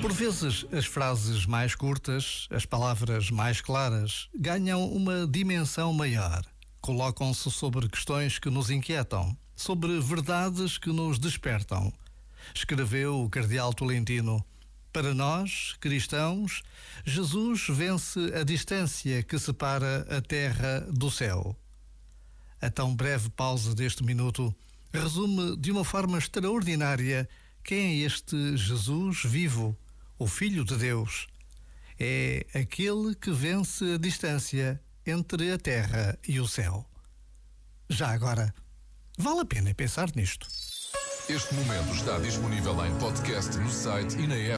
Por vezes, as frases mais curtas, as palavras mais claras, ganham uma dimensão maior. Colocam-se sobre questões que nos inquietam, sobre verdades que nos despertam. Escreveu o Cardeal Tolentino. Para nós, cristãos, Jesus vence a distância que separa a terra do céu. A tão breve pausa deste minuto resume de uma forma extraordinária quem é este Jesus vivo o Filho de Deus, é aquele que vence a distância entre a terra e o céu. Já agora, vale a pena pensar nisto. Este momento está disponível em podcast no site e na app.